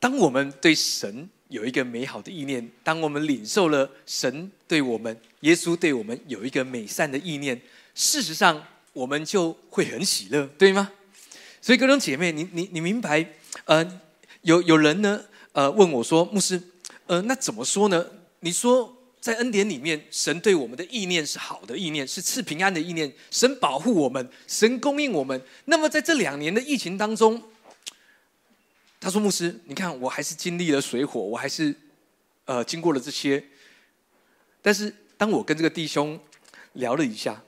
当我们对神有一个美好的意念，当我们领受了神对我们、耶稣对我们有一个美善的意念，事实上我们就会很喜乐，对吗？所以各种姐妹，你你你明白？呃，有有人呢，呃，问我说，牧师，呃，那怎么说呢？你说在恩典里面，神对我们的意念是好的意念，是赐平安的意念，神保护我们，神供应我们。那么在这两年的疫情当中，他说：“牧师，你看，我还是经历了水火，我还是呃经过了这些。但是当我跟这个弟兄聊了一下，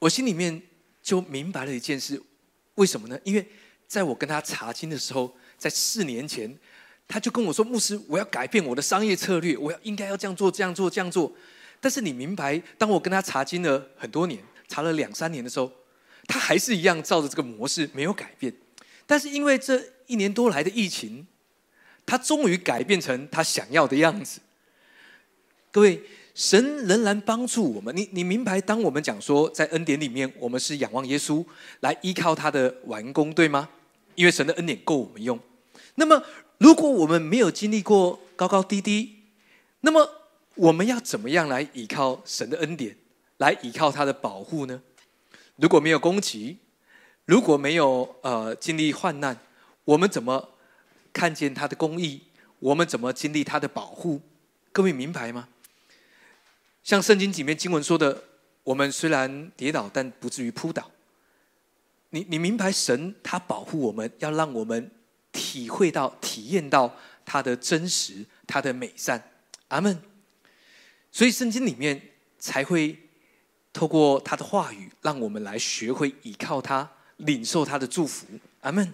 我心里面就明白了一件事：为什么呢？因为在我跟他查经的时候，在四年前，他就跟我说：‘牧师，我要改变我的商业策略，我要应该要这样做，这样做，这样做。’但是你明白，当我跟他查经了很多年，查了两三年的时候，他还是一样照着这个模式没有改变。”但是因为这一年多来的疫情，他终于改变成他想要的样子。各位，神仍然帮助我们。你你明白，当我们讲说在恩典里面，我们是仰望耶稣来依靠他的完工，对吗？因为神的恩典够我们用。那么，如果我们没有经历过高高低低，那么我们要怎么样来依靠神的恩典，来依靠他的保护呢？如果没有攻击？如果没有呃经历患难，我们怎么看见他的公义？我们怎么经历他的保护？各位明白吗？像圣经里面经文说的，我们虽然跌倒，但不至于扑倒。你你明白神他保护我们，要让我们体会到、体验到他的真实、他的美善。阿门。所以圣经里面才会透过他的话语，让我们来学会依靠他。领受他的祝福，阿门，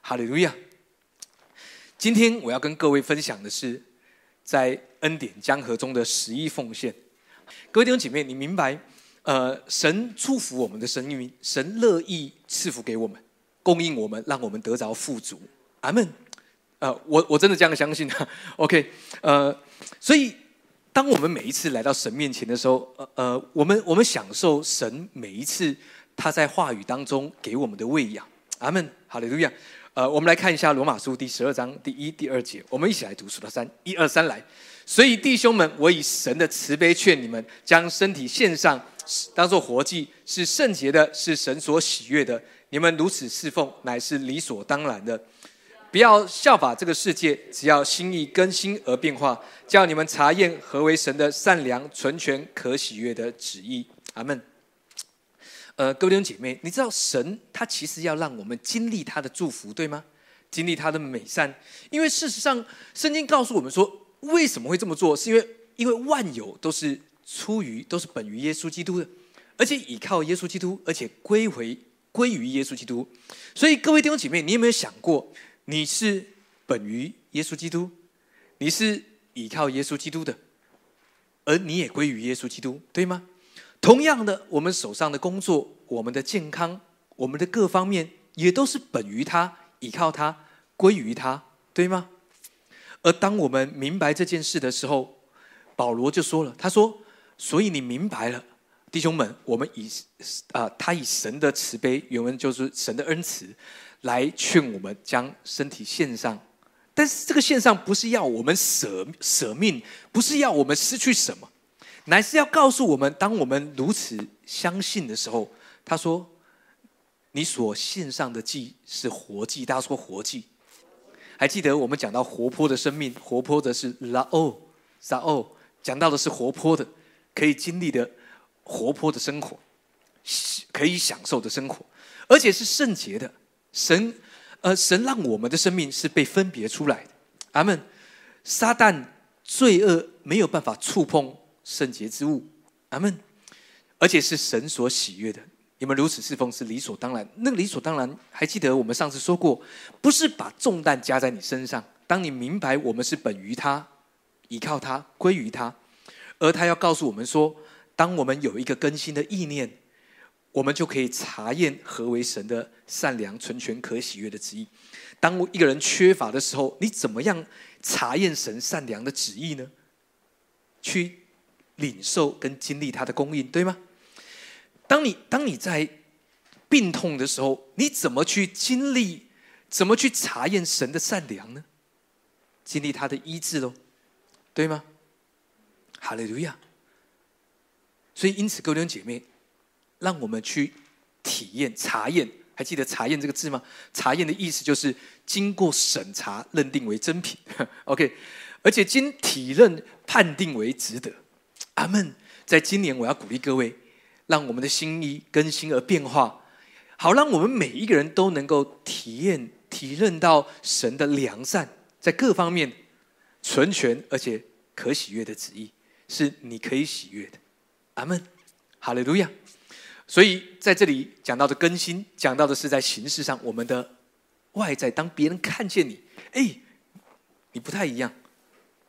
哈利路亚。今天我要跟各位分享的是，在恩典江河中的十亿奉献。各位弟兄姐妹，你明白？呃，神祝福我们的生命，神乐意赐福给我们，供应我们，让我们得着富足，阿门。呃，我我真的这样相信啊。OK，呃，所以当我们每一次来到神面前的时候，呃呃，我们我们享受神每一次。他在话语当中给我们的喂养，阿门，好利路亚。呃，我们来看一下罗马书第十二章第一、第二节，我们一起来读数到三，一二三来。所以弟兄们，我以神的慈悲劝你们，将身体献上，当做活祭，是圣洁的，是神所喜悦的。你们如此侍奉，乃是理所当然的。不要效法这个世界，只要心意更新而变化，叫你们查验何为神的善良、纯全、可喜悦的旨意。阿门。呃，各位弟兄姐妹，你知道神他其实要让我们经历他的祝福，对吗？经历他的美善，因为事实上，圣经告诉我们说，为什么会这么做？是因为因为万有都是出于都是本于耶稣基督的，而且倚靠耶稣基督，而且归回归于耶稣基督。所以，各位弟兄姐妹，你有没有想过，你是本于耶稣基督，你是倚靠耶稣基督的，而你也归于耶稣基督，对吗？同样的，我们手上的工作、我们的健康、我们的各方面，也都是本于他、依靠他、归于他，对吗？而当我们明白这件事的时候，保罗就说了：“他说，所以你明白了，弟兄们，我们以啊，他以神的慈悲，原文就是神的恩慈，来劝我们将身体献上。但是这个献上不是要我们舍舍命，不是要我们失去什么。”乃是要告诉我们，当我们如此相信的时候，他说：“你所献上的祭是活祭。”大家说活祭，还记得我们讲到活泼的生命，活泼的是拉欧撒欧，讲到的是活泼的，可以经历的活泼的生活，可以享受的生活，而且是圣洁的。神，呃，神让我们的生命是被分别出来的。阿门。撒旦罪恶没有办法触碰。圣洁之物，阿门。而且是神所喜悦的。你们如此侍奉是理所当然。那理所当然，还记得我们上次说过，不是把重担加在你身上。当你明白我们是本于他，依靠他，归于他，而他要告诉我们说，当我们有一个更新的意念，我们就可以查验何为神的善良、纯全、可喜悦的旨意。当一个人缺乏的时候，你怎么样查验神善良的旨意呢？去。领受跟经历他的供应，对吗？当你当你在病痛的时候，你怎么去经历怎么去查验神的善良呢？经历他的医治喽，对吗？哈利路亚！所以，因此，各位弟兄姐妹，让我们去体验、查验。还记得“查验”这个字吗？查验的意思就是经过审查，认定为真品。OK，而且经体认判定为值得。阿门。在今年，我要鼓励各位，让我们的心意更新而变化，好让我们每一个人都能够体验、体认到神的良善，在各方面存全而且可喜悦的旨意，是你可以喜悦的。阿门。哈利路亚。所以在这里讲到的更新，讲到的是在形式上，我们的外在，当别人看见你，哎，你不太一样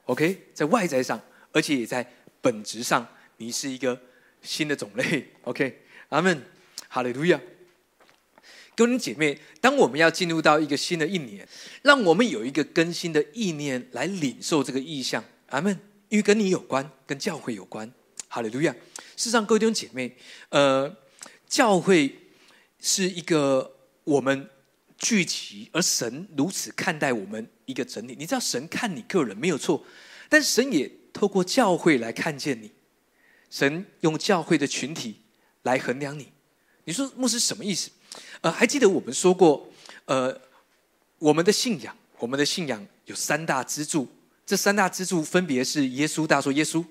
，OK，在外在上，而且也在本质上，你是一个新的种类，OK，阿门，哈利路亚。各位姐妹，当我们要进入到一个新的一年，让我们有一个更新的意念来领受这个意象，阿门，因为跟你有关，跟教会有关，哈利路亚。事实上，各位弟兄姐妹，呃。教会是一个我们聚集，而神如此看待我们一个整体。你知道，神看你个人没有错，但神也透过教会来看见你。神用教会的群体来衡量你。你说牧师什么意思？呃，还记得我们说过，呃，我们的信仰，我们的信仰有三大支柱，这三大支柱分别是耶稣，大家说耶稣。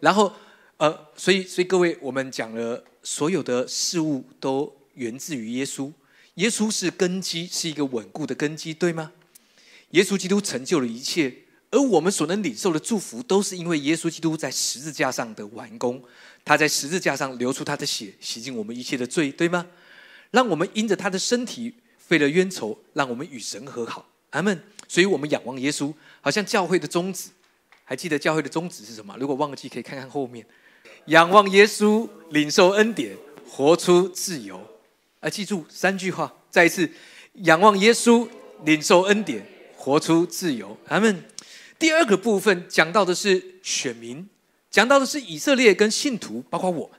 然后，呃，所以，所以各位，我们讲了。所有的事物都源自于耶稣，耶稣是根基，是一个稳固的根基，对吗？耶稣基督成就了一切，而我们所能领受的祝福，都是因为耶稣基督在十字架上的完工。他在十字架上流出他的血，洗净我们一切的罪，对吗？让我们因着他的身体废了冤仇，让我们与神和好。阿门。所以我们仰望耶稣，好像教会的宗旨。还记得教会的宗旨是什么？如果忘记，可以看看后面。仰望耶稣，领受恩典，活出自由。啊，记住三句话，再一次：仰望耶稣，领受恩典，活出自由。阿门。第二个部分讲到的是选民，讲到的是以色列跟信徒，包括我们。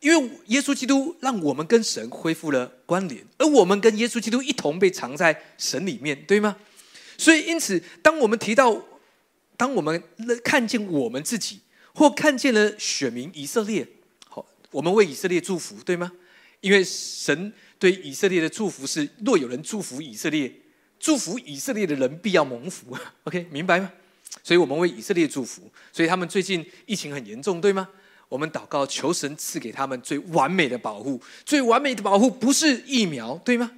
因为耶稣基督让我们跟神恢复了关联，而我们跟耶稣基督一同被藏在神里面，对吗？所以，因此，当我们提到，当我们看见我们自己。或看见了选民以色列，好，我们为以色列祝福，对吗？因为神对以色列的祝福是：若有人祝福以色列，祝福以色列的人必要蒙福。OK，明白吗？所以我们为以色列祝福。所以他们最近疫情很严重，对吗？我们祷告，求神赐给他们最完美的保护。最完美的保护不是疫苗，对吗？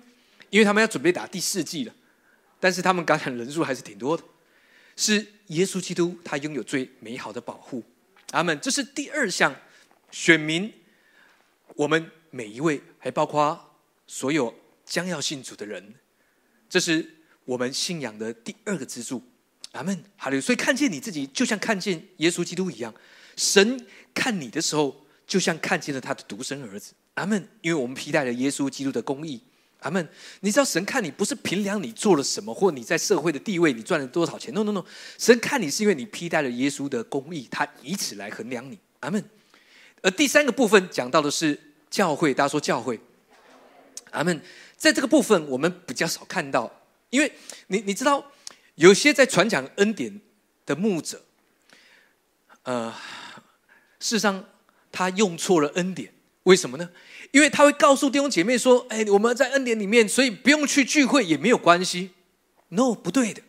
因为他们要准备打第四季了，但是他们感染人数还是挺多的。是耶稣基督，他拥有最美好的保护。阿门。这是第二项，选民，我们每一位，还包括所有将要信主的人，这是我们信仰的第二个支柱。阿门。哈利。所以看见你自己，就像看见耶稣基督一样。神看你的时候，就像看见了他的独生儿子。阿门。因为我们披戴了耶稣基督的公义。阿门。你知道神看你不是凭量你做了什么，或你在社会的地位，你赚了多少钱。No，No，No。神看你是因为你披戴了耶稣的公义，他以此来衡量你。阿门。而第三个部分讲到的是教会，大家说教会。阿门。在这个部分，我们比较少看到，因为你你知道，有些在传讲恩典的牧者，呃，事实上他用错了恩典，为什么呢？因为他会告诉弟兄姐妹说：“哎，我们在恩典里面，所以不用去聚会也没有关系。” No，不对的。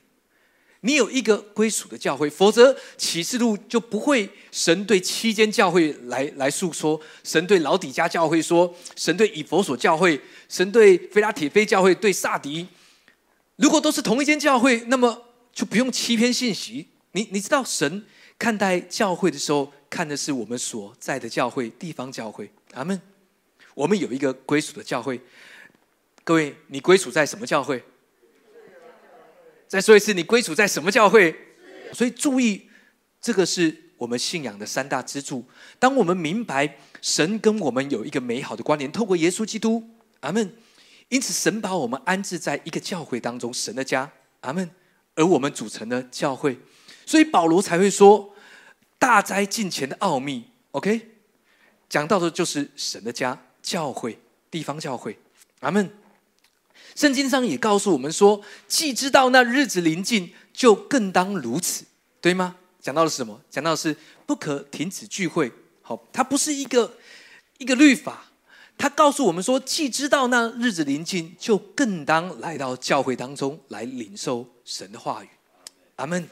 你有一个归属的教会，否则启示录就不会神对七间教会来来诉说。神对老底家教会说，神对以佛所教会，神对菲拉铁菲教会，对萨迪。如果都是同一间教会，那么就不用欺骗信息。你你知道，神看待教会的时候，看的是我们所在的教会，地方教会。阿门。我们有一个归属的教会，各位，你归属在什么教会？再说一次，你归属在什么教会？所以注意，这个是我们信仰的三大支柱。当我们明白神跟我们有一个美好的关联，透过耶稣基督，阿门。因此，神把我们安置在一个教会当中，神的家，阿门。而我们组成的教会，所以保罗才会说：“大灾近前的奥秘。”OK，讲到的就是神的家。教会，地方教会，阿门。圣经上也告诉我们说，既知道那日子临近，就更当如此，对吗？讲到了什么？讲到的是不可停止聚会。好，它不是一个一个律法，他告诉我们说，既知道那日子临近，就更当来到教会当中来领受神的话语。阿门，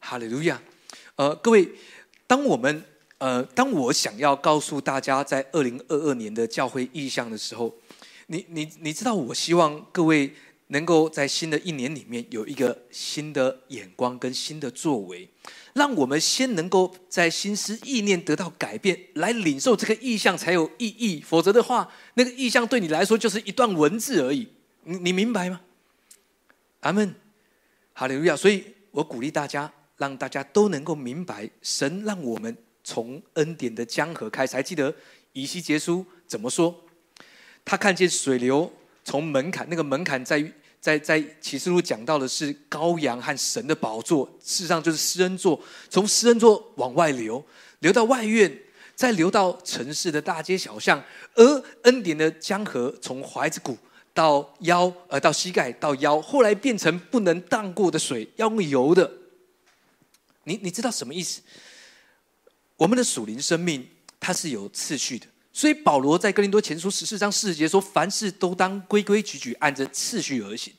哈利路亚。呃，各位，当我们呃，当我想要告诉大家在二零二二年的教会意向的时候，你你你知道，我希望各位能够在新的一年里面有一个新的眼光跟新的作为。让我们先能够在心思意念得到改变，来领受这个意象才有意义。否则的话，那个意象对你来说就是一段文字而已。你你明白吗？阿门，哈利路亚。所以我鼓励大家，让大家都能够明白，神让我们从恩典的江河开始。还记得以西结书怎么说？他看见水流从门槛，那个门槛在于。在在启示录讲到的是羔羊和神的宝座，事实上就是施恩座，从施恩座往外流，流到外院，再流到城市的大街小巷，而恩典的江河从怀子谷到腰，呃，到膝盖到腰，后来变成不能荡过的水，要用游的。你你知道什么意思？我们的属灵生命它是有次序的。所以保罗在哥林多前书十四章四十节说：“凡事都当规规矩矩，按着次序而行。”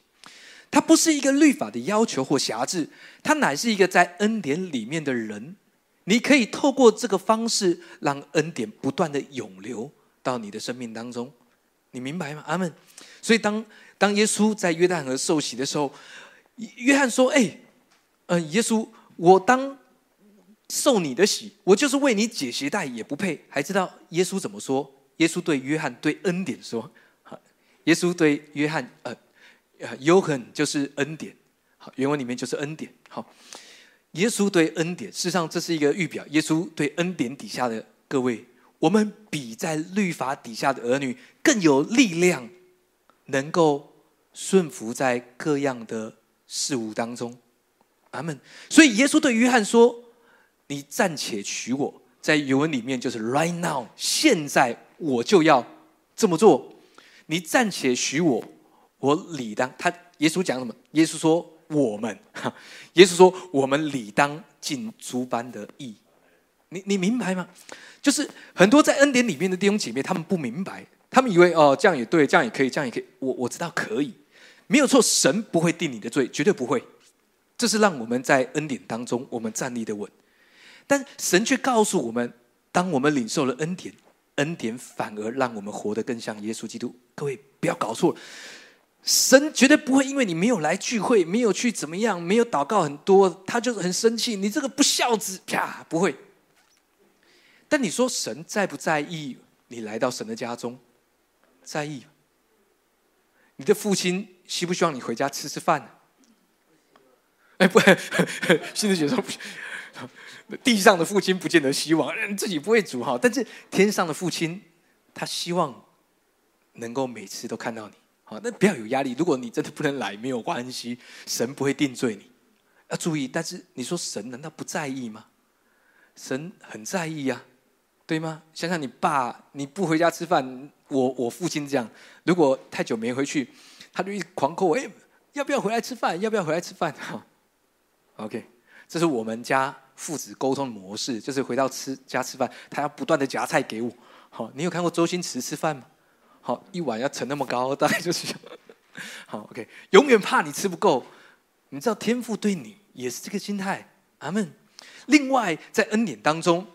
它不是一个律法的要求或辖制，它乃是一个在恩典里面的人。你可以透过这个方式，让恩典不断的涌流到你的生命当中。你明白吗？阿门。所以当当耶稣在约旦河受洗的时候，约翰说：“哎，嗯，耶稣，我当。”受你的洗，我就是为你解鞋带也不配。还知道耶稣怎么说？耶稣对约翰对恩典说：“耶稣对约翰，呃，呃，约翰就是恩典。好，原文里面就是恩典。好，耶稣对恩典，事实上这是一个预表。耶稣对恩典底下的各位，我们比在律法底下的儿女更有力量，能够顺服在各样的事物当中。阿门。所以耶稣对约翰说。你暂且娶我，在原文里面就是 right now，现在我就要这么做。你暂且许我，我理当。他耶稣讲什么？耶稣说我们，耶稣说我们理当尽诸般的义。你你明白吗？就是很多在恩典里面的弟兄姐妹，他们不明白，他们以为哦这样也对，这样也可以，这样也可以。我我知道可以，没有错，神不会定你的罪，绝对不会。这是让我们在恩典当中，我们站立的稳。但神却告诉我们：，当我们领受了恩典，恩典反而让我们活得更像耶稣基督。各位不要搞错，神绝对不会因为你没有来聚会，没有去怎么样，没有祷告很多，他就是很生气。你这个不孝子，啪，不会。但你说神在不在意你来到神的家中？在意。你的父亲希不希望你回家吃吃饭呢？哎，不，现在觉得不。地上的父亲不见得希望 自己不会煮哈，但是天上的父亲，他希望能够每次都看到你。好，那不要有压力。如果你真的不能来，没有关系，神不会定罪你。要注意，但是你说神难道不在意吗？神很在意呀，对吗？想想你爸，你不回家吃饭，我我父亲这样，如果太久没回去，他就一直狂扣我，哎，要不要回来吃饭？要不要回来吃饭？哈，OK，这是我们家。父子沟通模式就是回到吃家吃饭，他要不断的夹菜给我。好，你有看过周星驰吃饭吗？好，一碗要盛那么高，大概就是好。OK，永远怕你吃不够。你知道天父对你也是这个心态。阿门。另外，在恩典当中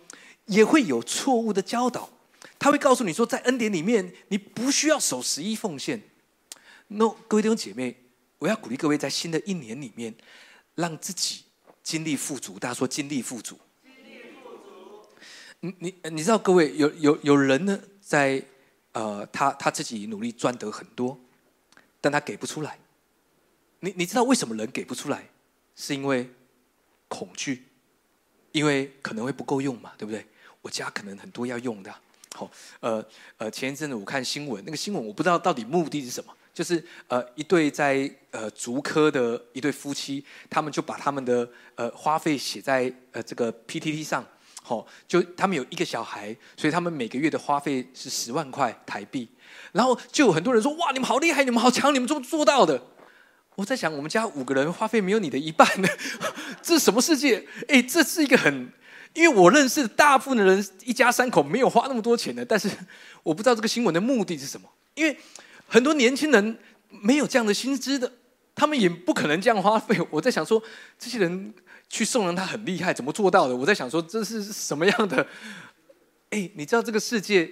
也会有错误的教导，他会告诉你说，在恩典里面你不需要守十一奉献。No，各位弟兄姐妹，我要鼓励各位在新的一年里面，让自己。精力富足，大家说精力富足。精力富足。你你你知道，各位有有有人呢，在呃，他他自己努力赚得很多，但他给不出来。你你知道为什么人给不出来？是因为恐惧，因为可能会不够用嘛，对不对？我家可能很多要用的。好，呃呃，前一阵子我看新闻，那个新闻我不知道到底目的是什么。就是呃一对在呃竹科的一对夫妻，他们就把他们的呃花费写在呃这个 PTT 上，好，就他们有一个小孩，所以他们每个月的花费是十万块台币。然后就有很多人说：“哇，你们好厉害，你们好强，你们怎么做到的？”我在想，我们家五个人花费没有你的一半呢，这是什么世界？哎，这是一个很……因为我认识大部分的人，一家三口没有花那么多钱的。但是我不知道这个新闻的目的是什么，因为很多年轻人没有这样的薪资的，他们也不可能这样花费。我在想说，这些人去送人，他很厉害，怎么做到的？我在想说，这是什么样的？哎，你知道这个世界？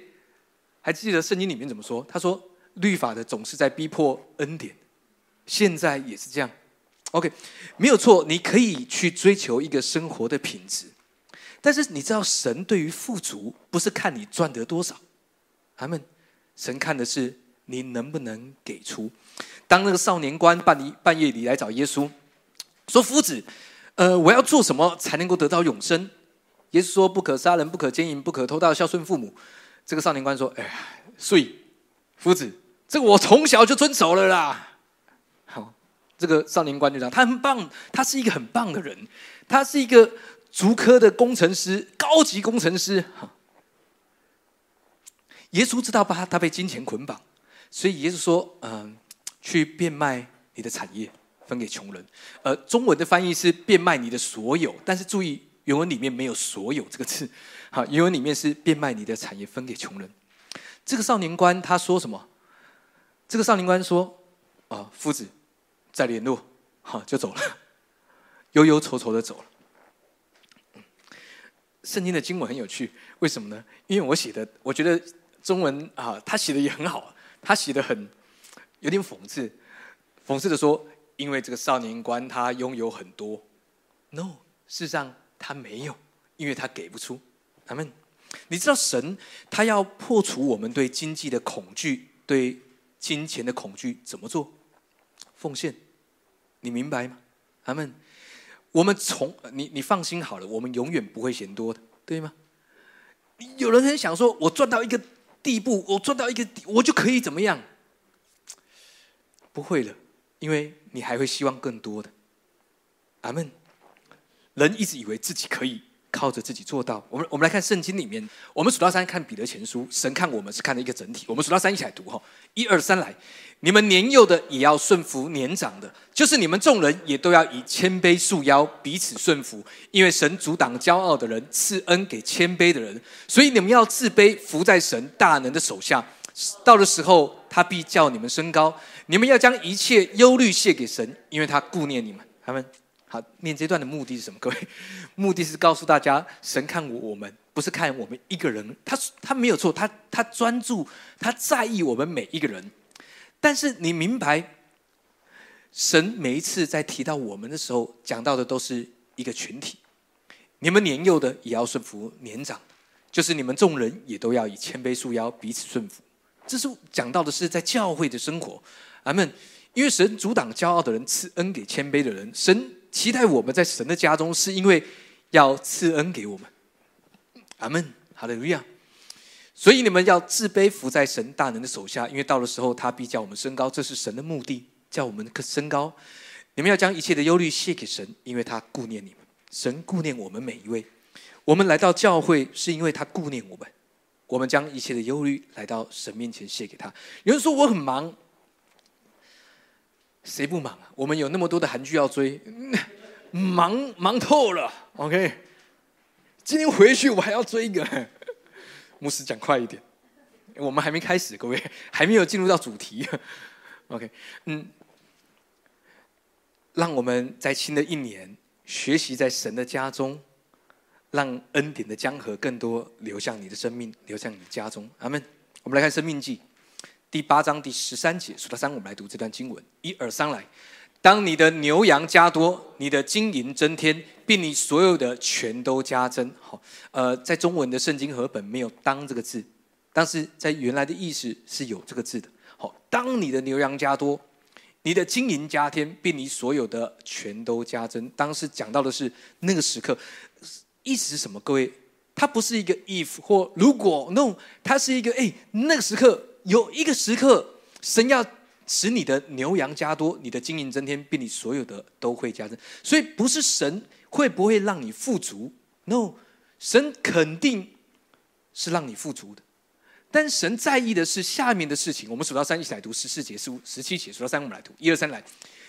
还记得圣经里面怎么说？他说：“律法的总是在逼迫恩典。”现在也是这样，OK，没有错。你可以去追求一个生活的品质，但是你知道，神对于富足不是看你赚得多少，他们神看的是你能不能给出。当那个少年官半夜半夜里来找耶稣，说：“夫子，呃，我要做什么才能够得到永生？”耶稣说：“不可杀人，不可奸淫，不可偷盗，孝顺父母。”这个少年官说：“哎呀，所以夫子，这个我从小就遵守了啦。”好这个少年官就讲，他很棒，他是一个很棒的人，他是一个足科的工程师，高级工程师。耶稣知道吧？他被金钱捆绑，所以耶稣说：“嗯，去变卖你的产业，分给穷人。”呃，中文的翻译是“变卖你的所有”，但是注意原文里面没有“所有”这个字。好，原文里面是“变卖你的产业，分给穷人。”这个少年官他说什么？这个少年官说：“啊，夫子。”再联络，好就走了，忧忧愁愁的走了。圣经的经文很有趣，为什么呢？因为我写的，我觉得中文啊，他写的也很好，他写的很有点讽刺，讽刺的说，因为这个少年官他拥有很多，no，事实上他没有，因为他给不出。他们，你知道神他要破除我们对经济的恐惧，对金钱的恐惧，怎么做？奉献。你明白吗？他们，我们从你你放心好了，我们永远不会嫌多的，对吗？有人很想说，我赚到一个地步，我赚到一个，我就可以怎么样？不会了，因为你还会希望更多的。阿门。人一直以为自己可以。靠着自己做到。我们我们来看圣经里面，我们数到三看彼得前书，神看我们是看的一个整体。我们数到三一起来读哈，一二三来。你们年幼的也要顺服年长的，就是你们众人也都要以谦卑束腰，彼此顺服。因为神阻挡骄傲的人，赐恩给谦卑的人。所以你们要自卑，服在神大能的手下。到的时候，他必叫你们升高。你们要将一切忧虑卸给神，因为他顾念你们。他们。好，念这段的目的是什么？各位，目的是告诉大家，神看我我们不是看我们一个人，他他没有错，他他专注，他在意我们每一个人。但是你明白，神每一次在提到我们的时候，讲到的都是一个群体。你们年幼的也要顺服年长，就是你们众人也都要以谦卑束腰，彼此顺服。这是讲到的是在教会的生活。阿门。因为神阻挡骄傲的人，赐恩给谦卑的人。神。期待我们在神的家中，是因为要赐恩给我们。阿门，哈利路亚。所以你们要自卑，伏在神大能的手下，因为到的时候，他必叫我们升高。这是神的目的，叫我们升高。你们要将一切的忧虑卸给神，因为他顾念你们。神顾念我们每一位。我们来到教会，是因为他顾念我们。我们将一切的忧虑来到神面前卸给他。有人说我很忙。谁不忙啊？我们有那么多的韩剧要追，忙忙透了。OK，今天回去我还要追一个。牧师讲快一点，我们还没开始，各位 还没有进入到主题。OK，嗯，让我们在新的一年学习在神的家中，让恩典的江河更多流向你的生命，流向你的家中。阿门。我们来看《生命记》。第八章第十三节，数到三，我们来读这段经文。一、二、三，来。当你的牛羊加多，你的金银增添，并你所有的全都加增。好，呃，在中文的圣经和本没有“当”这个字，但是在原来的意思是有这个字的。好，当你的牛羊加多，你的金银加添，并你所有的全都加增。当时讲到的是那个时刻，意思是什么？各位，它不是一个 if 或如果，no，它是一个哎，那个时刻。有一个时刻，神要使你的牛羊加多，你的金银增添，并你所有的都会加增。所以不是神会不会让你富足？No，神肯定是让你富足的，但神在意的是下面的事情。我们数到三一起来读十四节、十五、十七节，数到三我们来读，一二三来。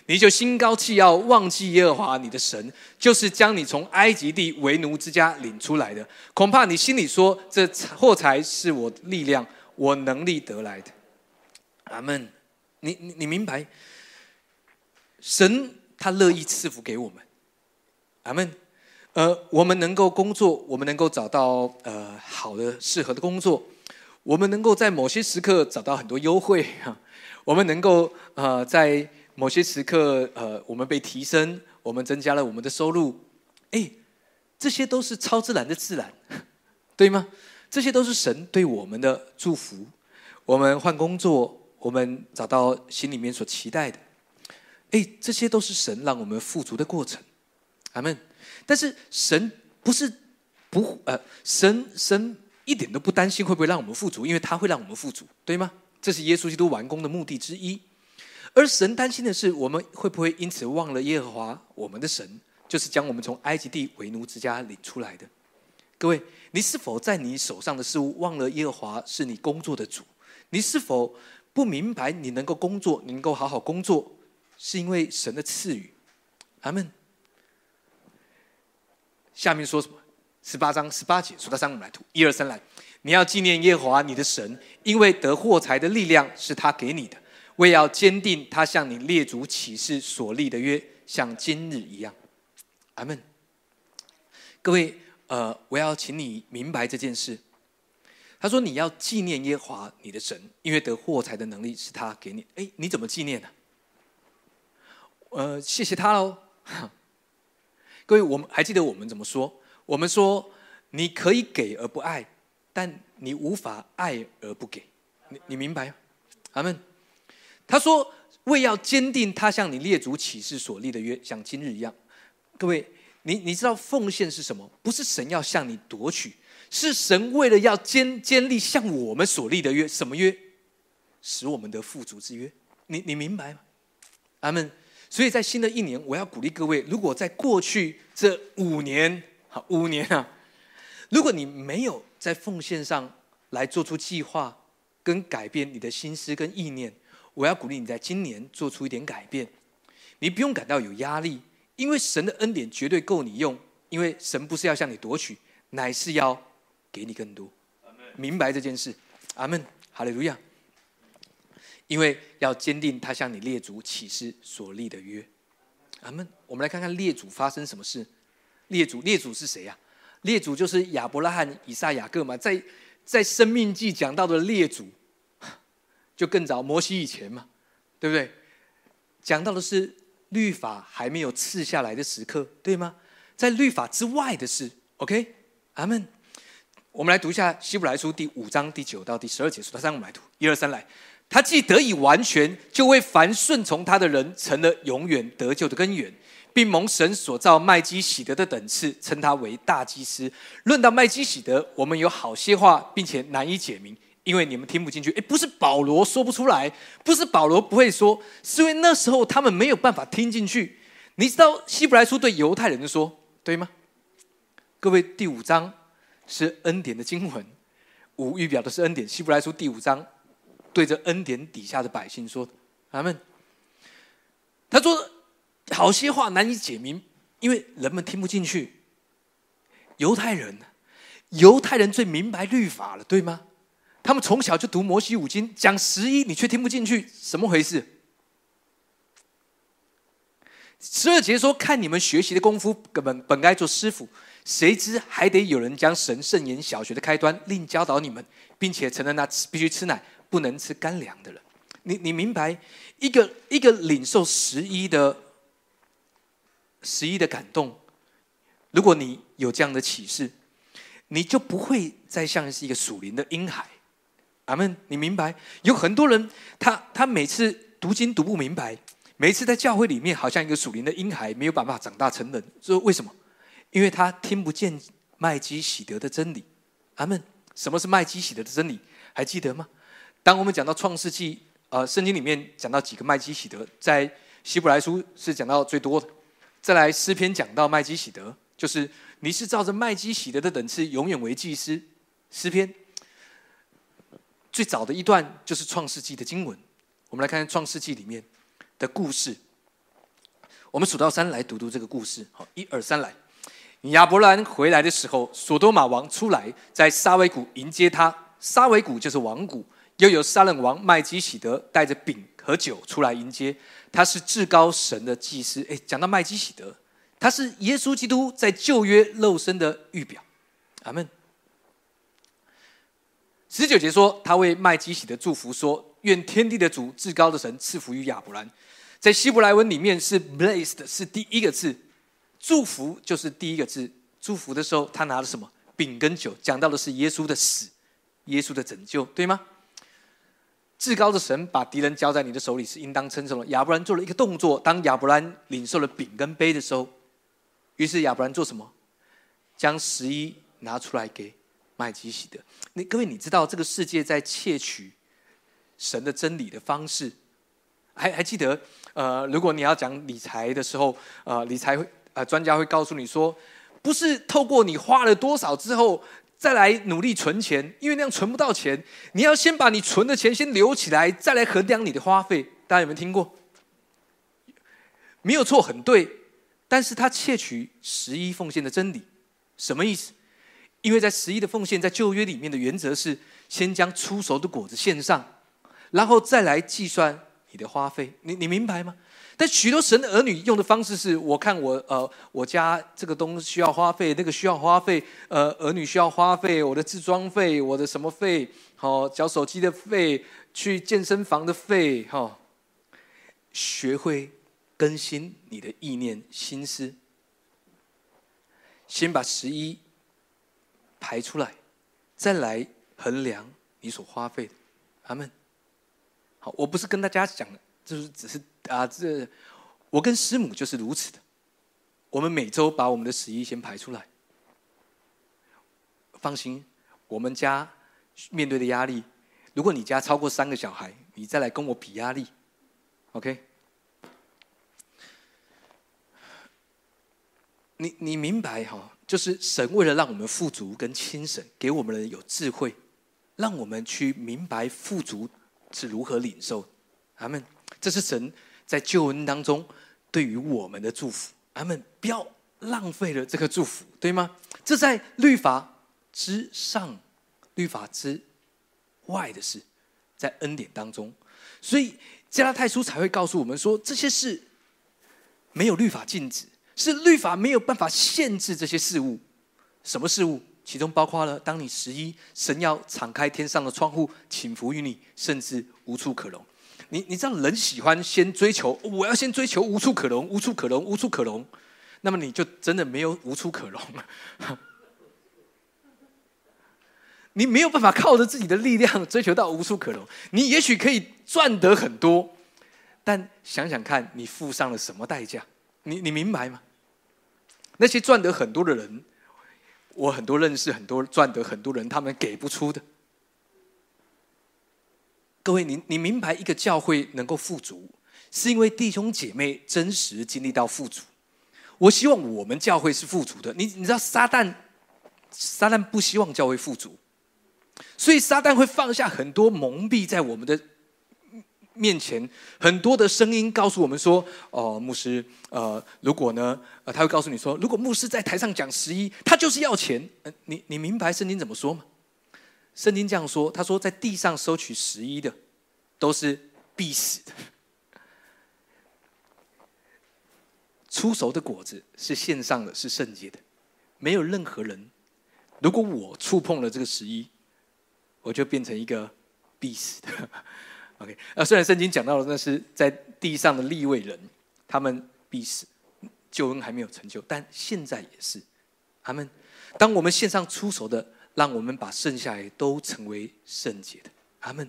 你就心高气傲，忘记耶和华你的神，就是将你从埃及地为奴之家领出来的。恐怕你心里说：这货财是我力量、我能力得来的。阿门。你你你明白？神他乐意赐福给我们。阿门。呃，我们能够工作，我们能够找到呃好的、适合的工作，我们能够在某些时刻找到很多优惠哈，我们能够呃在。某些时刻，呃，我们被提升，我们增加了我们的收入，哎，这些都是超自然的自然，对吗？这些都是神对我们的祝福。我们换工作，我们找到心里面所期待的，哎，这些都是神让我们富足的过程。阿门。但是神不是不呃，神神一点都不担心会不会让我们富足，因为他会让我们富足，对吗？这是耶稣基督完工的目的之一。而神担心的是，我们会不会因此忘了耶和华我们的神，就是将我们从埃及地为奴之家领出来的？各位，你是否在你手上的事物忘了耶和华是你工作的主？你是否不明白你能够工作，能够好好工作，是因为神的赐予？阿门。下面说什么？十八章十八节，数到三，我们来读，一二三，来。你要纪念耶和华你的神，因为得货财的力量是他给你的。为要坚定他向你列祖起誓所立的约，像今日一样。阿门。各位，呃，我要请你明白这件事。他说你要纪念耶华你的神，因为得货财的能力是他给你。哎，你怎么纪念呢？呃，谢谢他喽。各位，我们还记得我们怎么说？我们说你可以给而不爱，但你无法爱而不给。你你明白？阿门。他说：“为要坚定他向你列祖起誓所立的约，像今日一样。”各位，你你知道奉献是什么？不是神要向你夺取，是神为了要坚坚立向我们所立的约。什么约？使我们的富足之约。你你明白吗？阿门。所以在新的一年，我要鼓励各位：如果在过去这五年，好五年啊，如果你没有在奉献上来做出计划跟改变你的心思跟意念。我要鼓励你在今年做出一点改变，你不用感到有压力，因为神的恩典绝对够你用。因为神不是要向你夺取，乃是要给你更多。明白这件事，阿门，哈利路亚。因为要坚定他向你列祖起誓所立的约，阿门。我们来看看列祖发生什么事。列祖，列祖是谁呀？列祖就是亚伯拉罕、以撒、雅各嘛，在在生命记讲到的列祖。就更早，摩西以前嘛，对不对？讲到的是律法还没有赐下来的时刻，对吗？在律法之外的事，OK，阿门。我们来读一下希伯来书第五章第九到第十二节，数到三，我们来读，一二三，来。他既得以完全，就为凡顺从他的人成了永远得救的根源，并蒙神所造麦基喜德的等次，称他为大祭司。论到麦基喜德，我们有好些话，并且难以解明。因为你们听不进去，哎，不是保罗说不出来，不是保罗不会说，是因为那时候他们没有办法听进去。你知道希伯来书对犹太人说，对吗？各位，第五章是恩典的经文，五预表的是恩典。希伯来书第五章对着恩典底下的百姓说：“他们，他说好些话难以解明，因为人们听不进去。犹太人，犹太人最明白律法了，对吗？”他们从小就读摩西五经，讲十一，你却听不进去，怎么回事？十二节说：“看你们学习的功夫，本本该做师傅，谁知还得有人将神圣言小学的开端另教导你们，并且成了那必须吃奶不能吃干粮的人。”你你明白一个一个领受十一的十一的感动？如果你有这样的启示，你就不会再像是一个属灵的婴孩。阿们，你明白？有很多人，他他每次读经读不明白，每次在教会里面，好像一个属灵的婴孩，没有办法长大成人。说为什么？因为他听不见麦基喜德的真理。阿门。什么是麦基喜德的真理？还记得吗？当我们讲到创世纪，呃，圣经里面讲到几个麦基喜德，在希伯来书是讲到最多的。再来诗篇讲到麦基喜德，就是你是照着麦基喜德的等次，永远为祭司。诗篇最早的一段就是创世纪的经文，我们来看看创世纪里面的故事。我们数到三来读读这个故事。好，一二三来。亚伯兰回来的时候，索多玛王出来在沙维谷迎接他。沙维谷就是王谷，又有沙冷王麦基喜德带着饼和酒出来迎接。他是至高神的祭司。哎，讲到麦基喜德，他是耶稣基督在旧约肉身的预表。阿门。十九节说，他为麦基喜德祝福说：“愿天地的主、至高的神赐福于亚伯兰。”在希伯来文里面是 “blessed” 是第一个字，祝福就是第一个字。祝福的时候，他拿了什么？饼跟酒，讲到的是耶稣的死，耶稣的拯救，对吗？至高的神把敌人交在你的手里是应当称颂的。亚伯兰做了一个动作，当亚伯兰领受了饼跟杯的时候，于是亚伯兰做什么？将十一拿出来给麦基洗德。你各位，你知道这个世界在窃取神的真理的方式？还还记得？呃，如果你要讲理财的时候，呃，理财会呃专家会告诉你说，不是透过你花了多少之后再来努力存钱，因为那样存不到钱。你要先把你存的钱先留起来，再来衡量你的花费。大家有没有听过？没有错，很对。但是他窃取十一奉献的真理，什么意思？因为在十一的奉献，在旧约里面的原则是，先将出熟的果子献上，然后再来计算。你的花费，你你明白吗？但许多神的儿女用的方式是，我看我呃，我家这个东西需要花费，那个需要花费，呃，儿女需要花费，我的自装费，我的什么费，好，缴手机的费，去健身房的费，哈，学会更新你的意念心思，先把十一排出来，再来衡量你所花费的，阿门。好，我不是跟大家讲，就是只是啊，这我跟师母就是如此的。我们每周把我们的十一先排出来。放心，我们家面对的压力，如果你家超过三个小孩，你再来跟我比压力，OK？你你明白哈？就是神为了让我们富足跟轻省，给我们人有智慧，让我们去明白富足。是如何领受？阿门。这是神在救恩当中对于我们的祝福。阿门。不要浪费了这个祝福，对吗？这在律法之上、律法之外的事，在恩典当中。所以加拉太书才会告诉我们说，这些事没有律法禁止，是律法没有办法限制这些事物。什么事物？其中包括了，当你十一，神要敞开天上的窗户，请服于你，甚至无处可容。你你知道，人喜欢先追求，我要先追求无处可容，无处可容，无处可容。那么你就真的没有无处可容了。你没有办法靠着自己的力量追求到无处可容。你也许可以赚得很多，但想想看你付上了什么代价？你你明白吗？那些赚得很多的人。我很多认识很多赚得很多人，他们给不出的。各位，你你明白一个教会能够富足，是因为弟兄姐妹真实经历到富足。我希望我们教会是富足的。你你知道，撒旦撒旦不希望教会富足，所以撒旦会放下很多蒙蔽在我们的。面前很多的声音告诉我们说：“哦，牧师，呃，如果呢，他会告诉你说，如果牧师在台上讲十一，他就是要钱。你你明白圣经怎么说吗？圣经这样说，他说，在地上收取十一的，都是必死的。出熟的果子是献上的，是圣洁的，没有任何人。如果我触碰了这个十一，我就变成一个必死的。” OK，呃，虽然圣经讲到了那是在地上的立位人，他们必死，救恩还没有成就，但现在也是，他们当我们线上出手的，让我们把剩下来都成为圣洁的，他们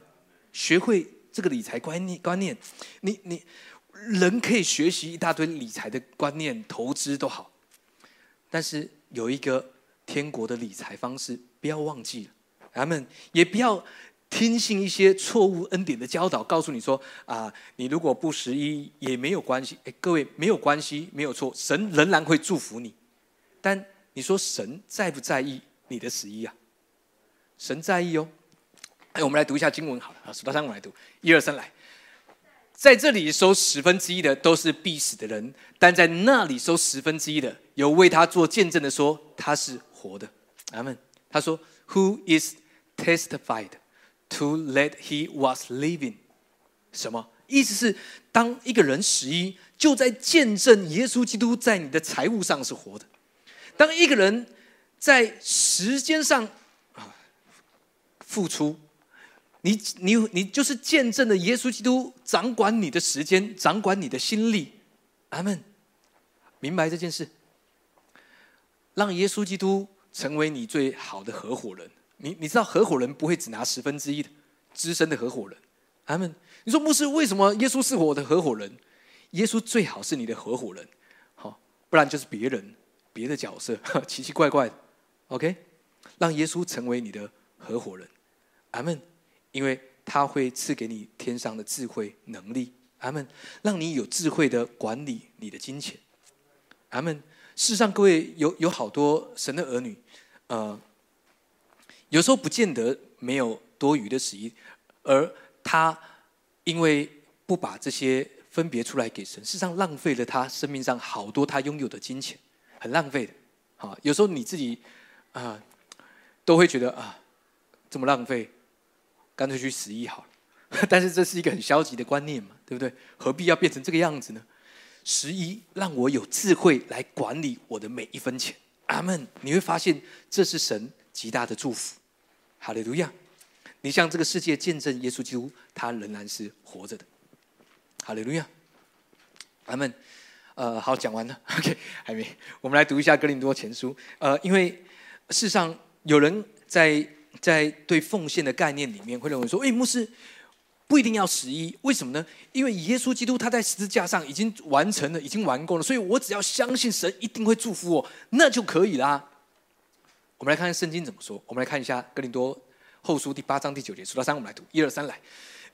学会这个理财观念观念，你你人可以学习一大堆理财的观念，投资都好，但是有一个天国的理财方式，不要忘记了，他们也不要。听信一些错误恩典的教导，告诉你说啊，你如果不十一也没有关系。哎，各位没有关系，没有错，神仍然会祝福你。但你说神在不在意你的十一啊？神在意哦。哎，我们来读一下经文好了啊，数到三我们来读，一二三来。在这里收十分之一的都是必死的人，但在那里收十分之一的，有为他做见证的说他是活的。阿门。他说：“Who is testified to let he was living？” 什么意思是？当一个人十一，就在见证耶稣基督在你的财务上是活的；当一个人在时间上啊付出。你你你就是见证了耶稣基督掌管你的时间，掌管你的心力，阿门。明白这件事，让耶稣基督成为你最好的合伙人。你你知道合伙人不会只拿十分之一的资深的合伙人，阿门。你说牧师为什么耶稣是我的合伙人？耶稣最好是你的合伙人，好，不然就是别人别的角色，奇奇怪怪的。OK，让耶稣成为你的合伙人，阿门。因为他会赐给你天上的智慧能力，阿门，让你有智慧的管理你的金钱，阿门。世上各位有有好多神的儿女，呃，有时候不见得没有多余的十一，而他因为不把这些分别出来给神，事实上浪费了他生命上好多他拥有的金钱，很浪费的。好，有时候你自己啊，都会觉得啊，这么浪费。干脆去十一好了，但是这是一个很消极的观念嘛，对不对？何必要变成这个样子呢？十一让我有智慧来管理我的每一分钱，阿门！你会发现这是神极大的祝福，哈利路亚！你向这个世界见证耶稣基督，他仍然是活着的，哈利路亚，阿门。呃，好，讲完了，OK，还没。我们来读一下哥林多前书，呃，因为事实上有人在。在对奉献的概念里面，会认为说：“哎，牧师不一定要十一，为什么呢？因为耶稣基督他在十字架上已经完成了，已经完工了，所以我只要相信神一定会祝福我，那就可以啦。”我们来看看圣经怎么说。我们来看一下哥林多后书第八章第九节，数到三，我们来读一二三来。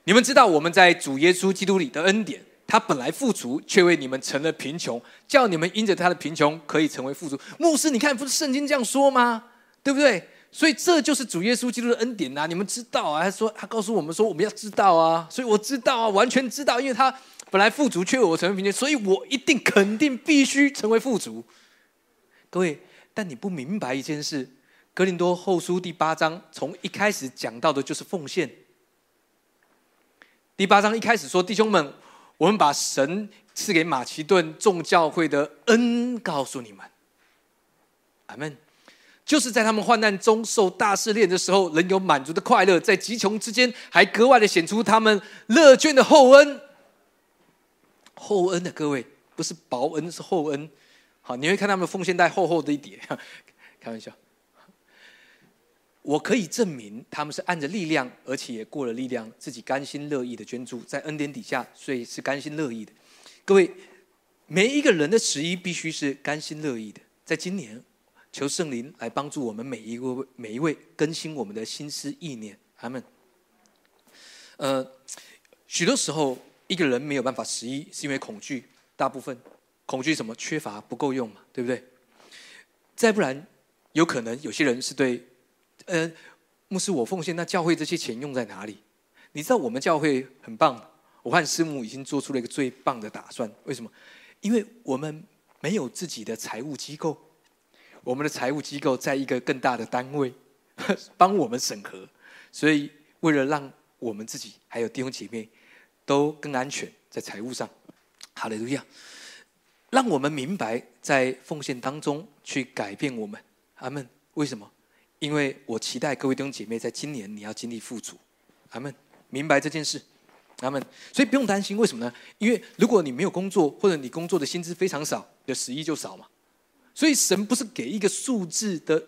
你们知道我们在主耶稣基督里的恩典，他本来富足，却为你们成了贫穷，叫你们因着他的贫穷可以成为富足。牧师，你看不是圣经这样说吗？对不对？所以这就是主耶稣基督的恩典呐！你们知道啊？他说他告诉我们说我们要知道啊，所以我知道啊，完全知道，因为他本来富足，却为我成为贫穷，所以我一定肯定必须成为富足。各位，但你不明白一件事，《格林多后书》第八章从一开始讲到的就是奉献。第八章一开始说：“弟兄们，我们把神赐给马其顿众教会的恩告诉你们。”阿门。就是在他们患难中受大试炼的时候，仍有满足的快乐；在极穷之间，还格外的显出他们乐捐的厚恩。厚恩的各位，不是薄恩，是厚恩。好，你会看他们奉献袋厚厚的一叠，开玩笑。我可以证明他们是按着力量，而且也过了力量，自己甘心乐意的捐助，在恩典底下，所以是甘心乐意的。各位，每一个人的十一必须是甘心乐意的。在今年。求圣灵来帮助我们每一位每一位更新我们的心思意念，阿门。呃，许多时候一个人没有办法十一，是因为恐惧。大部分恐惧什么？缺乏不够用嘛，对不对？再不然，有可能有些人是对，呃，牧师我奉献，那教会这些钱用在哪里？你知道我们教会很棒，我看师母已经做出了一个最棒的打算。为什么？因为我们没有自己的财务机构。我们的财务机构在一个更大的单位 帮我们审核，所以为了让我们自己还有弟兄姐妹都更安全在财务上，好的路亚，让我们明白在奉献当中去改变我们，阿门。为什么？因为我期待各位弟兄姐妹在今年你要经历富足，阿门。明白这件事，阿门。所以不用担心，为什么呢？因为如果你没有工作，或者你工作的薪资非常少，你的十一就少嘛。所以神不是给一个数字的，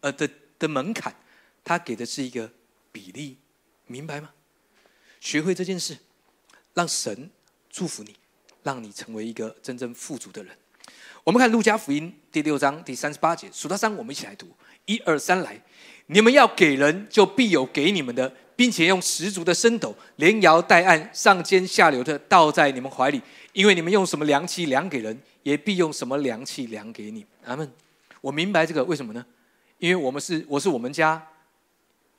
呃的的门槛，他给的是一个比例，明白吗？学会这件事，让神祝福你，让你成为一个真正富足的人。我们看路加福音第六章第三十八节，数到三，我们一起来读，一二三，来，你们要给人，就必有给你们的，并且用十足的升斗，连摇带按，上尖下流的倒在你们怀里。因为你们用什么量器量给人，也必用什么量器量给你。阿门。我明白这个为什么呢？因为我们是我是我们家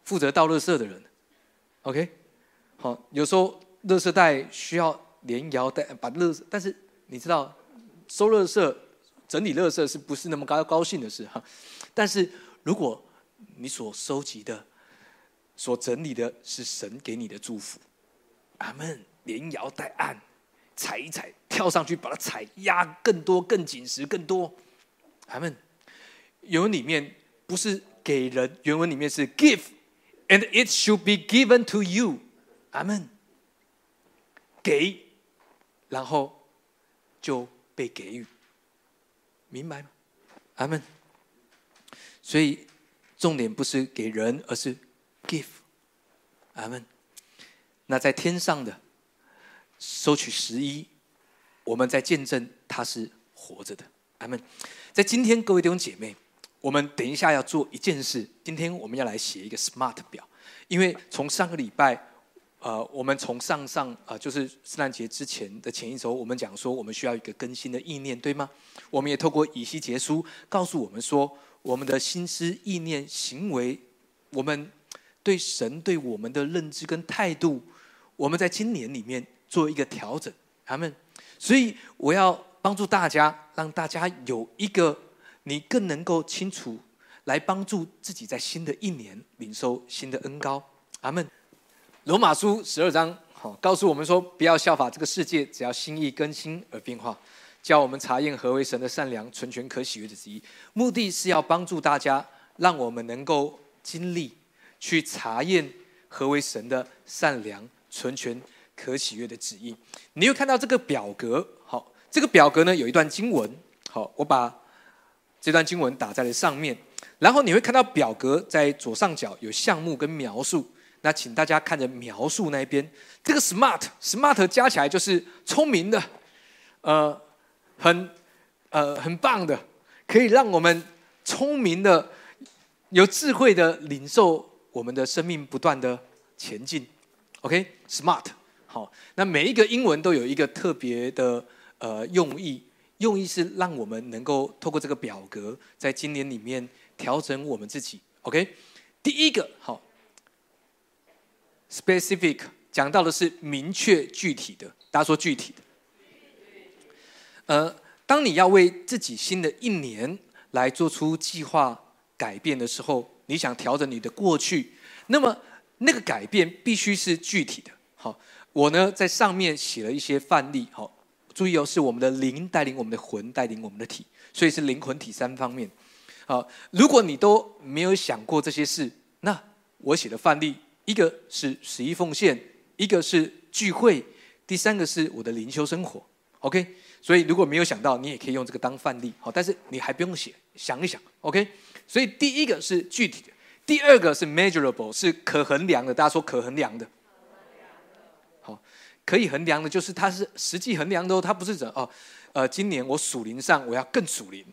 负责倒垃圾的人，OK，好，有时候垃圾袋需要连摇带把垃圾，但是你知道收垃圾、整理垃圾是不是那么高高兴的事哈？但是如果你所收集的、所整理的是神给你的祝福，阿门，连摇带按，踩一踩，跳上去把它踩压更多、更紧实、更多，阿门。原文里面不是给人，原文里面是 give，and it should be given to you，阿门。给，然后就被给予，明白吗？阿门。所以重点不是给人，而是 give，阿门。那在天上的收取十一，我们在见证他是活着的，阿门。在今天，各位弟兄姐妹。我们等一下要做一件事。今天我们要来写一个 SMART 表，因为从上个礼拜，呃，我们从上上呃，就是圣诞节之前的前一周，我们讲说我们需要一个更新的意念，对吗？我们也透过以西结书告诉我们说，我们的心思、意念、行为，我们对神对我们的认知跟态度，我们在今年里面做一个调整，他们。所以我要帮助大家，让大家有一个。你更能够清楚来帮助自己在新的一年领受新的恩高，阿门。罗马书十二章好告诉我们说，不要效法这个世界，只要心意更新而变化，教我们查验何为神的善良、纯全、可喜悦的旨意。目的是要帮助大家，让我们能够经历去查验何为神的善良、纯全、可喜悦的旨意。你会看到这个表格，好，这个表格呢有一段经文，好，我把。这段经文打在了上面，然后你会看到表格在左上角有项目跟描述。那请大家看着描述那一边，这个 smart smart 加起来就是聪明的，呃，很呃很棒的，可以让我们聪明的、有智慧的领受我们的生命不断的前进。OK，smart 好，那每一个英文都有一个特别的呃用意。用意是让我们能够透过这个表格，在今年里面调整我们自己。OK，第一个好，specific 讲到的是明确具体的，大家说具体的。呃，当你要为自己新的一年来做出计划改变的时候，你想调整你的过去，那么那个改变必须是具体的。好，我呢在上面写了一些范例。好。注意哦，是我们的灵带领我们的魂，带领我们的体，所以是灵魂体三方面。好，如果你都没有想过这些事，那我写的范例，一个是十一奉献，一个是聚会，第三个是我的灵修生活。OK，所以如果没有想到，你也可以用这个当范例。好，但是你还不用写，想一想。OK，所以第一个是具体的，第二个是 measurable，是可衡量的。大家说可衡量的。好可以衡量的，就是它是实际衡量的哦，它不是讲哦，呃，今年我属灵上我要更属灵，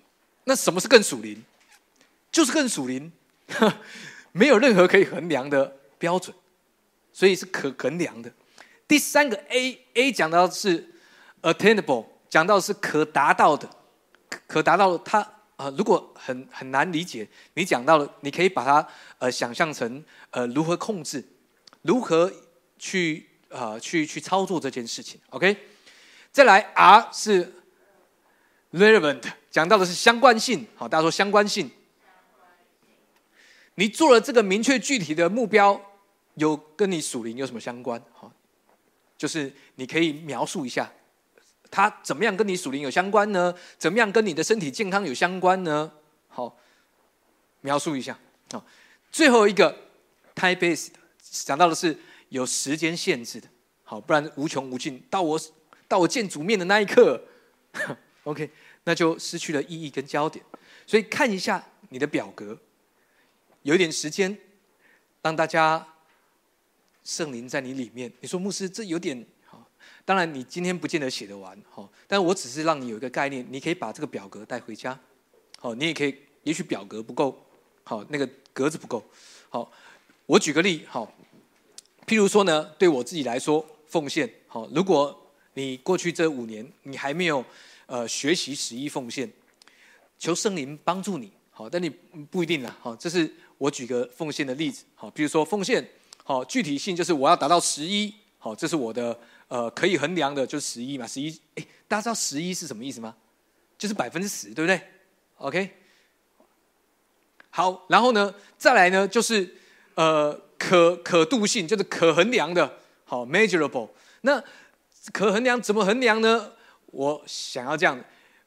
那什么是更属灵？就是更属灵，没有任何可以衡量的标准，所以是可衡量的。第三个 A A 讲到是 attainable，讲到是可达到的，可达到它啊，如果很很难理解，你讲到了，你可以把它呃想象成呃如何控制，如何去。啊，去去操作这件事情，OK。再来，R 是 relevant，讲到的是相关性。好，大家说相关性。你做了这个明确具体的目标，有跟你属灵有什么相关？好，就是你可以描述一下，它怎么样跟你属灵有相关呢？怎么样跟你的身体健康有相关呢？好，描述一下。好，最后一个 time based，讲到的是。有时间限制的，好，不然无穷无尽。到我到我见主面的那一刻，OK，那就失去了意义跟焦点。所以看一下你的表格，有一点时间，让大家圣灵在你里面。你说牧师，这有点。当然，你今天不见得写得完，好，但我只是让你有一个概念，你可以把这个表格带回家。好，你也可以，也许表格不够，好，那个格子不够。好，我举个例，好。譬如说呢，对我自己来说，奉献好。如果你过去这五年你还没有呃学习十一奉献，求圣灵帮助你好，但你不一定啦。好，这是我举个奉献的例子。好，比如说奉献，好，具体性就是我要达到十一。好，这是我的呃可以衡量的，就是十一嘛。十一，哎，大家知道十一是什么意思吗？就是百分之十，对不对？OK。好，然后呢，再来呢，就是呃可可度性，就是可衡量的。好，measurable。那可衡量怎么衡量呢？我想要这样，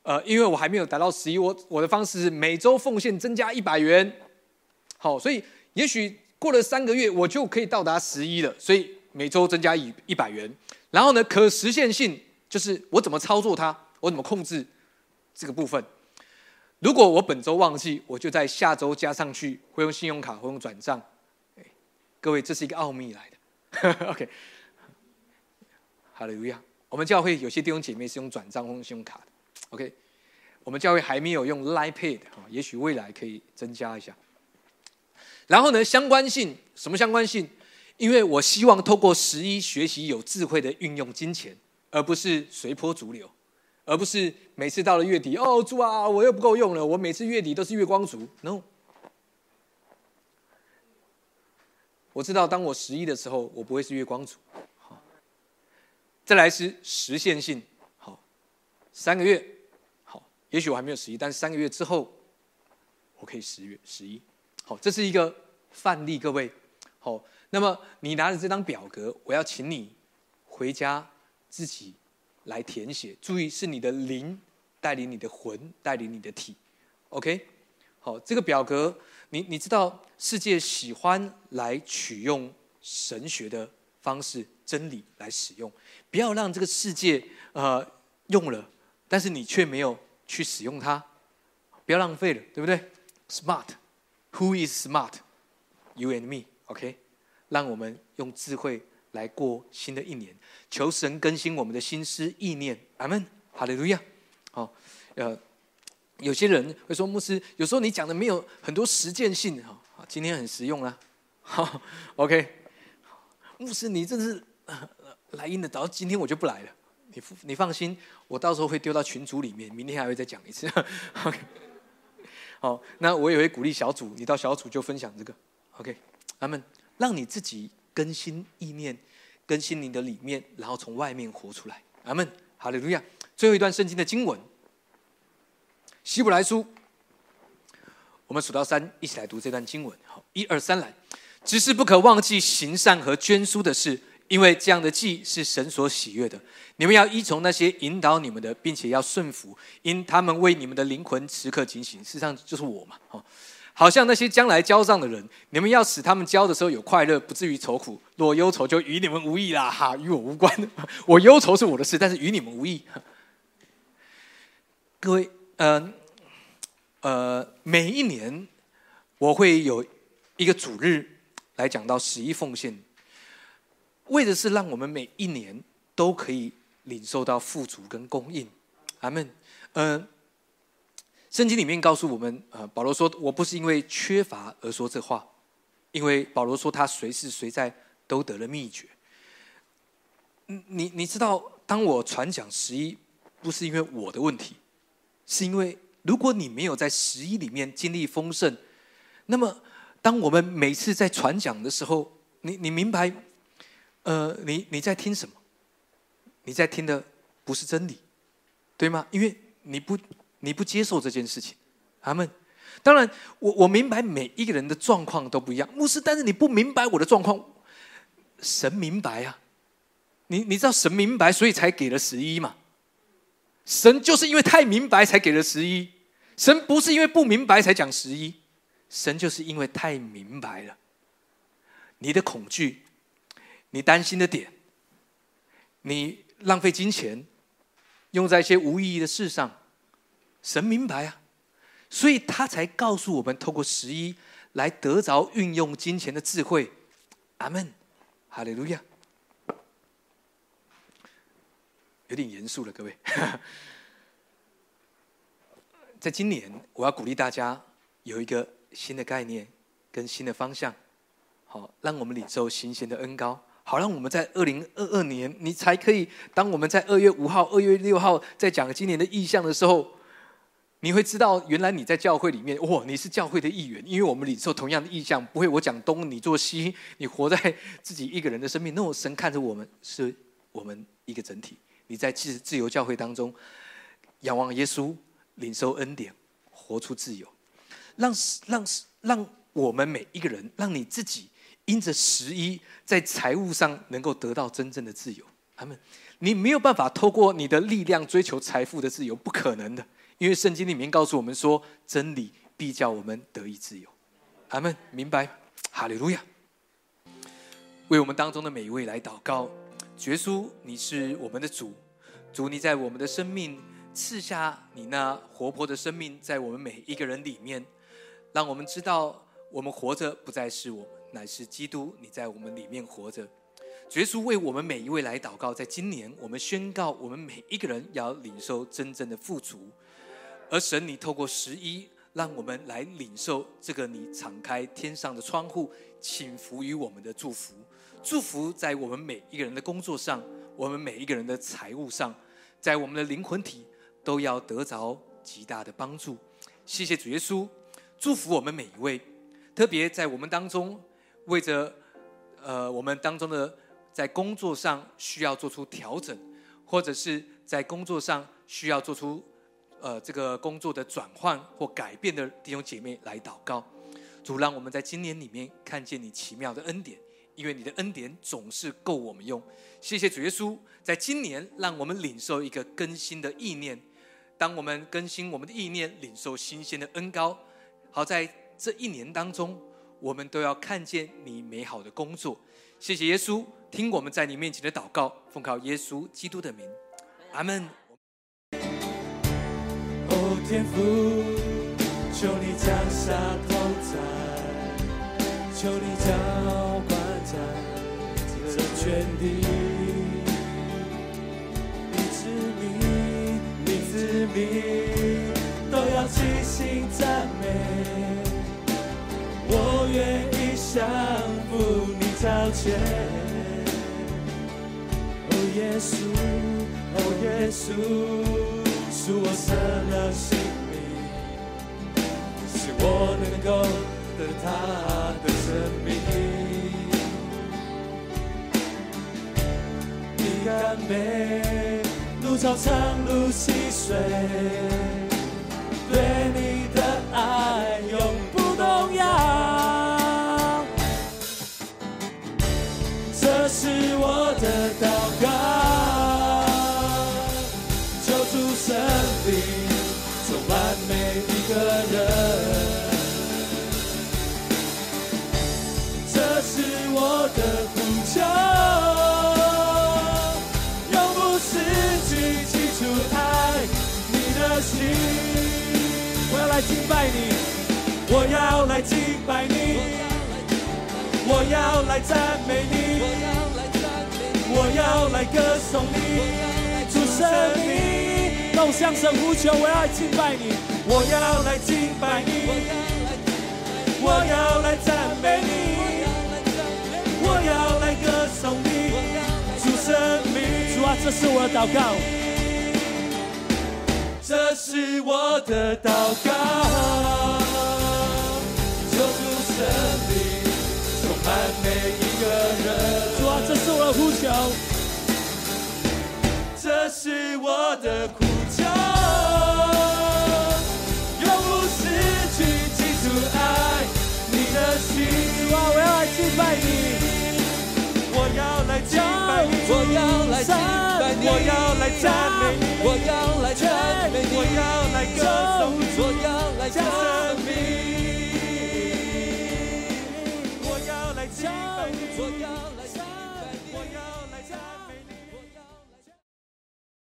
呃，因为我还没有达到十一，我我的方式是每周奉献增加一百元。好，所以也许过了三个月，我就可以到达十一了。所以每周增加一一百元。然后呢，可实现性就是我怎么操作它，我怎么控制这个部分。如果我本周忘记，我就在下周加上去，会用信用卡，会用转账。各位，这是一个奥秘来的。OK。哈利路亚！我们教会有些弟兄姐妹是用转账或用信用卡的，OK。我们教会还没有用 Line Pay 的啊，也许未来可以增加一下。然后呢，相关性什么相关性？因为我希望透过十一学习有智慧的运用金钱，而不是随波逐流，而不是每次到了月底哦，主啊，我又不够用了，我每次月底都是月光族。No，我知道当我十一的时候，我不会是月光族。好再来是实现性，好，三个月，好，也许我还没有十一，但是三个月之后，我可以十月十一，好，这是一个范例，各位，好，那么你拿着这张表格，我要请你回家自己来填写，注意是你的灵带领你的魂，带领你的体，OK，好，这个表格，你你知道世界喜欢来取用神学的方式。真理来使用，不要让这个世界呃用了，但是你却没有去使用它，不要浪费了，对不对？Smart，Who is smart？You and me，OK？让我们用智慧来过新的一年，求神更新我们的心思意念。阿门，哈利路亚。好，呃，有些人会说牧师，有时候你讲的没有很多实践性哈。今天很实用啊。好，OK。牧师，你真是。来硬的，到今天我就不来了。你你放心，我到时候会丢到群组里面，明天还会再讲一次。OK，好，那我也会鼓励小组，你到小组就分享这个。OK，阿门让你自己更新意念，更新你的里面，然后从外面活出来。阿门，哈利路亚。最后一段圣经的经文，希伯来书，我们数到三，一起来读这段经文。好，一二三来，只是不可忘记行善和捐书的事。因为这样的祭是神所喜悦的，你们要依从那些引导你们的，并且要顺服，因他们为你们的灵魂时刻警醒。事实上就是我嘛，哦，好像那些将来交账的人，你们要使他们交的时候有快乐，不至于愁苦。若忧愁，就与你们无益啦，哈，与我无关。我忧愁是我的事，但是与你们无益。各位，呃，呃，每一年我会有一个主日来讲到十一奉献。为的是让我们每一年都可以领受到富足跟供应，阿门。嗯，圣经里面告诉我们，呃，保罗说：“我不是因为缺乏而说这话，因为保罗说他随时随在都得了秘诀。”你你知道，当我传讲十一，不是因为我的问题，是因为如果你没有在十一里面经历丰盛，那么当我们每次在传讲的时候，你你明白？呃，你你在听什么？你在听的不是真理，对吗？因为你不你不接受这件事情，阿门。当然，我我明白每一个人的状况都不一样，牧师，但是你不明白我的状况，神明白啊，你你知道神明白，所以才给了十一嘛。神就是因为太明白才给了十一，神不是因为不明白才讲十一，神就是因为太明白了，你的恐惧。你担心的点，你浪费金钱用在一些无意义的事上，神明白啊，所以他才告诉我们，透过十一来得着运用金钱的智慧。阿门，哈利路亚。有点严肃了，各位。在今年，我要鼓励大家有一个新的概念跟新的方向，好，让我们领受新鲜的恩高。好让我们在二零二二年，你才可以。当我们在二月五号、二月六号在讲今年的意向的时候，你会知道，原来你在教会里面，哇，你是教会的一员，因为我们领受同样的意向，不会我讲东，你做西，你活在自己一个人的生命。那我神看着我们，是我们一个整体。你在自自由教会当中，仰望耶稣，领受恩典，活出自由，让让让我们每一个人，让你自己因着十一，在财务上能够得到真正的自由。他们，你没有办法透过你的力量追求财富的自由，不可能的。因为圣经里面告诉我们说，真理必叫我们得以自由。阿门，明白？哈利路亚！为我们当中的每一位来祷告，耶稣，你是我们的主，主你在我们的生命赐下你那活泼的生命，在我们每一个人里面，让我们知道，我们活着不再是我，乃是基督你在我们里面活着。耶稣为我们每一位来祷告，在今年，我们宣告，我们每一个人要领受真正的富足。而神，你透过十一，让我们来领受这个你敞开天上的窗户，请福于我们的祝福。祝福在我们每一个人的工作上，我们每一个人的财务上，在我们的灵魂体都要得着极大的帮助。谢谢主耶稣，祝福我们每一位。特别在我们当中，为着呃我们当中的在工作上需要做出调整，或者是在工作上需要做出。呃，这个工作的转换或改变的弟兄姐妹来祷告，主让我们在今年里面看见你奇妙的恩典，因为你的恩典总是够我们用。谢谢主耶稣，在今年让我们领受一个更新的意念。当我们更新我们的意念，领受新鲜的恩高，好在这一年当中，我们都要看见你美好的工作。谢谢耶稣，听我们在你面前的祷告，奉靠耶稣基督的名，阿门。天赋，求你降下同在，求你浇灌在这全地。你之名，你之名，都要齐心赞美。我愿意降服你超前。哦耶稣，哦耶稣。是我舍了性命，使我能够得他的生命。你甘美，路长长路细水，对你的爱永要来敬拜你，我要来赞美你，我要来歌颂你，主生命。用向神呼求，我要敬拜你，我要来敬拜你，我要来赞美你，我要来歌颂你，主生命，主啊，这是我的祷告，这是我的祷告，充满每一个人，主啊，这是我的呼求。这是我的呼求，永不失去记住爱你的心。主啊，我要来敬拜你，我要来敬拜你，我要来敬拜你，我要来赞美你，我要来赞美你，我要来歌颂你，我要来赞美你，我要，